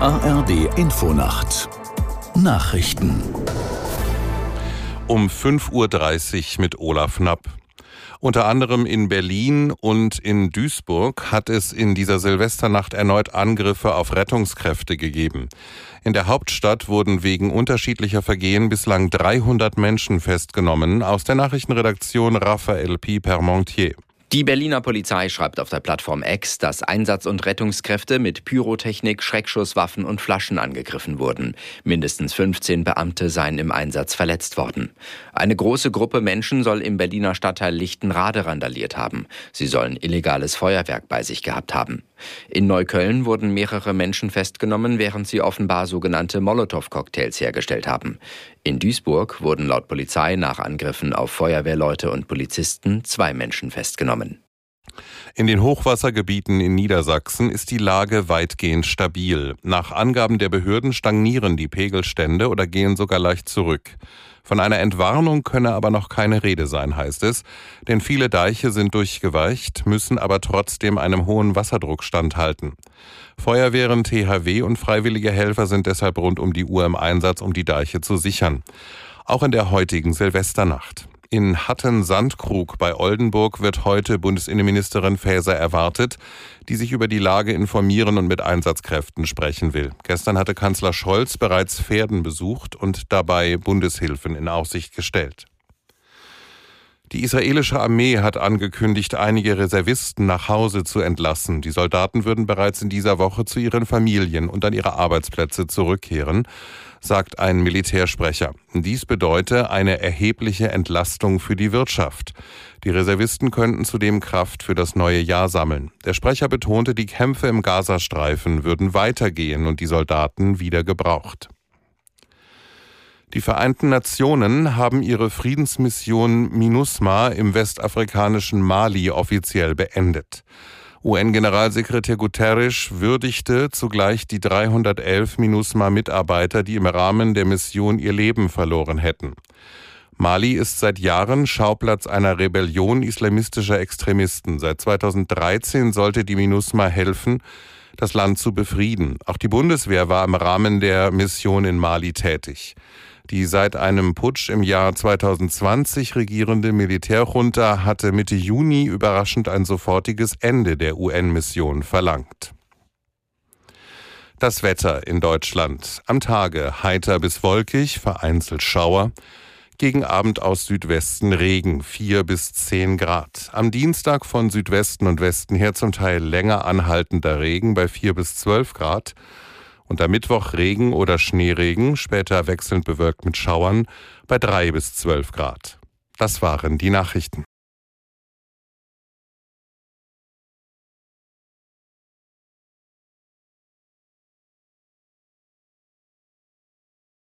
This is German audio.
ARD Infonacht Nachrichten um 5.30 Uhr mit Olaf Knapp. Unter anderem in Berlin und in Duisburg hat es in dieser Silvesternacht erneut Angriffe auf Rettungskräfte gegeben. In der Hauptstadt wurden wegen unterschiedlicher Vergehen bislang 300 Menschen festgenommen. Aus der Nachrichtenredaktion Raphael P. Permontier. Die Berliner Polizei schreibt auf der Plattform X, dass Einsatz- und Rettungskräfte mit Pyrotechnik, Schreckschusswaffen und Flaschen angegriffen wurden. Mindestens 15 Beamte seien im Einsatz verletzt worden. Eine große Gruppe Menschen soll im Berliner Stadtteil Lichtenrade randaliert haben. Sie sollen illegales Feuerwerk bei sich gehabt haben. In Neukölln wurden mehrere Menschen festgenommen, während sie offenbar sogenannte Molotow-Cocktails hergestellt haben. In Duisburg wurden laut Polizei nach Angriffen auf Feuerwehrleute und Polizisten zwei Menschen festgenommen. In den Hochwassergebieten in Niedersachsen ist die Lage weitgehend stabil. Nach Angaben der Behörden stagnieren die Pegelstände oder gehen sogar leicht zurück. Von einer Entwarnung könne aber noch keine Rede sein, heißt es, denn viele Deiche sind durchgeweicht, müssen aber trotzdem einem hohen Wasserdruck standhalten. Feuerwehren, THW und freiwillige Helfer sind deshalb rund um die Uhr im Einsatz, um die Deiche zu sichern. Auch in der heutigen Silvesternacht. In Hatten-Sandkrug bei Oldenburg wird heute Bundesinnenministerin Faeser erwartet, die sich über die Lage informieren und mit Einsatzkräften sprechen will. Gestern hatte Kanzler Scholz bereits Pferden besucht und dabei Bundeshilfen in Aussicht gestellt. Die israelische Armee hat angekündigt, einige Reservisten nach Hause zu entlassen. Die Soldaten würden bereits in dieser Woche zu ihren Familien und an ihre Arbeitsplätze zurückkehren sagt ein Militärsprecher. Dies bedeute eine erhebliche Entlastung für die Wirtschaft. Die Reservisten könnten zudem Kraft für das neue Jahr sammeln. Der Sprecher betonte, die Kämpfe im Gazastreifen würden weitergehen und die Soldaten wieder gebraucht. Die Vereinten Nationen haben ihre Friedensmission MINUSMA im westafrikanischen Mali offiziell beendet. UN-Generalsekretär Guterres würdigte zugleich die 311 MINUSMA-Mitarbeiter, die im Rahmen der Mission ihr Leben verloren hätten. Mali ist seit Jahren Schauplatz einer Rebellion islamistischer Extremisten. Seit 2013 sollte die MINUSMA helfen, das Land zu befrieden. Auch die Bundeswehr war im Rahmen der Mission in Mali tätig. Die seit einem Putsch im Jahr 2020 regierende Militärjunta hatte Mitte Juni überraschend ein sofortiges Ende der UN-Mission verlangt. Das Wetter in Deutschland. Am Tage heiter bis wolkig, vereinzelt Schauer. Gegen Abend aus Südwesten Regen, 4 bis 10 Grad. Am Dienstag von Südwesten und Westen her zum Teil länger anhaltender Regen bei 4 bis 12 Grad. Und am Mittwoch Regen oder Schneeregen, später wechselnd bewölkt mit Schauern bei drei bis zwölf Grad. Das waren die Nachrichten.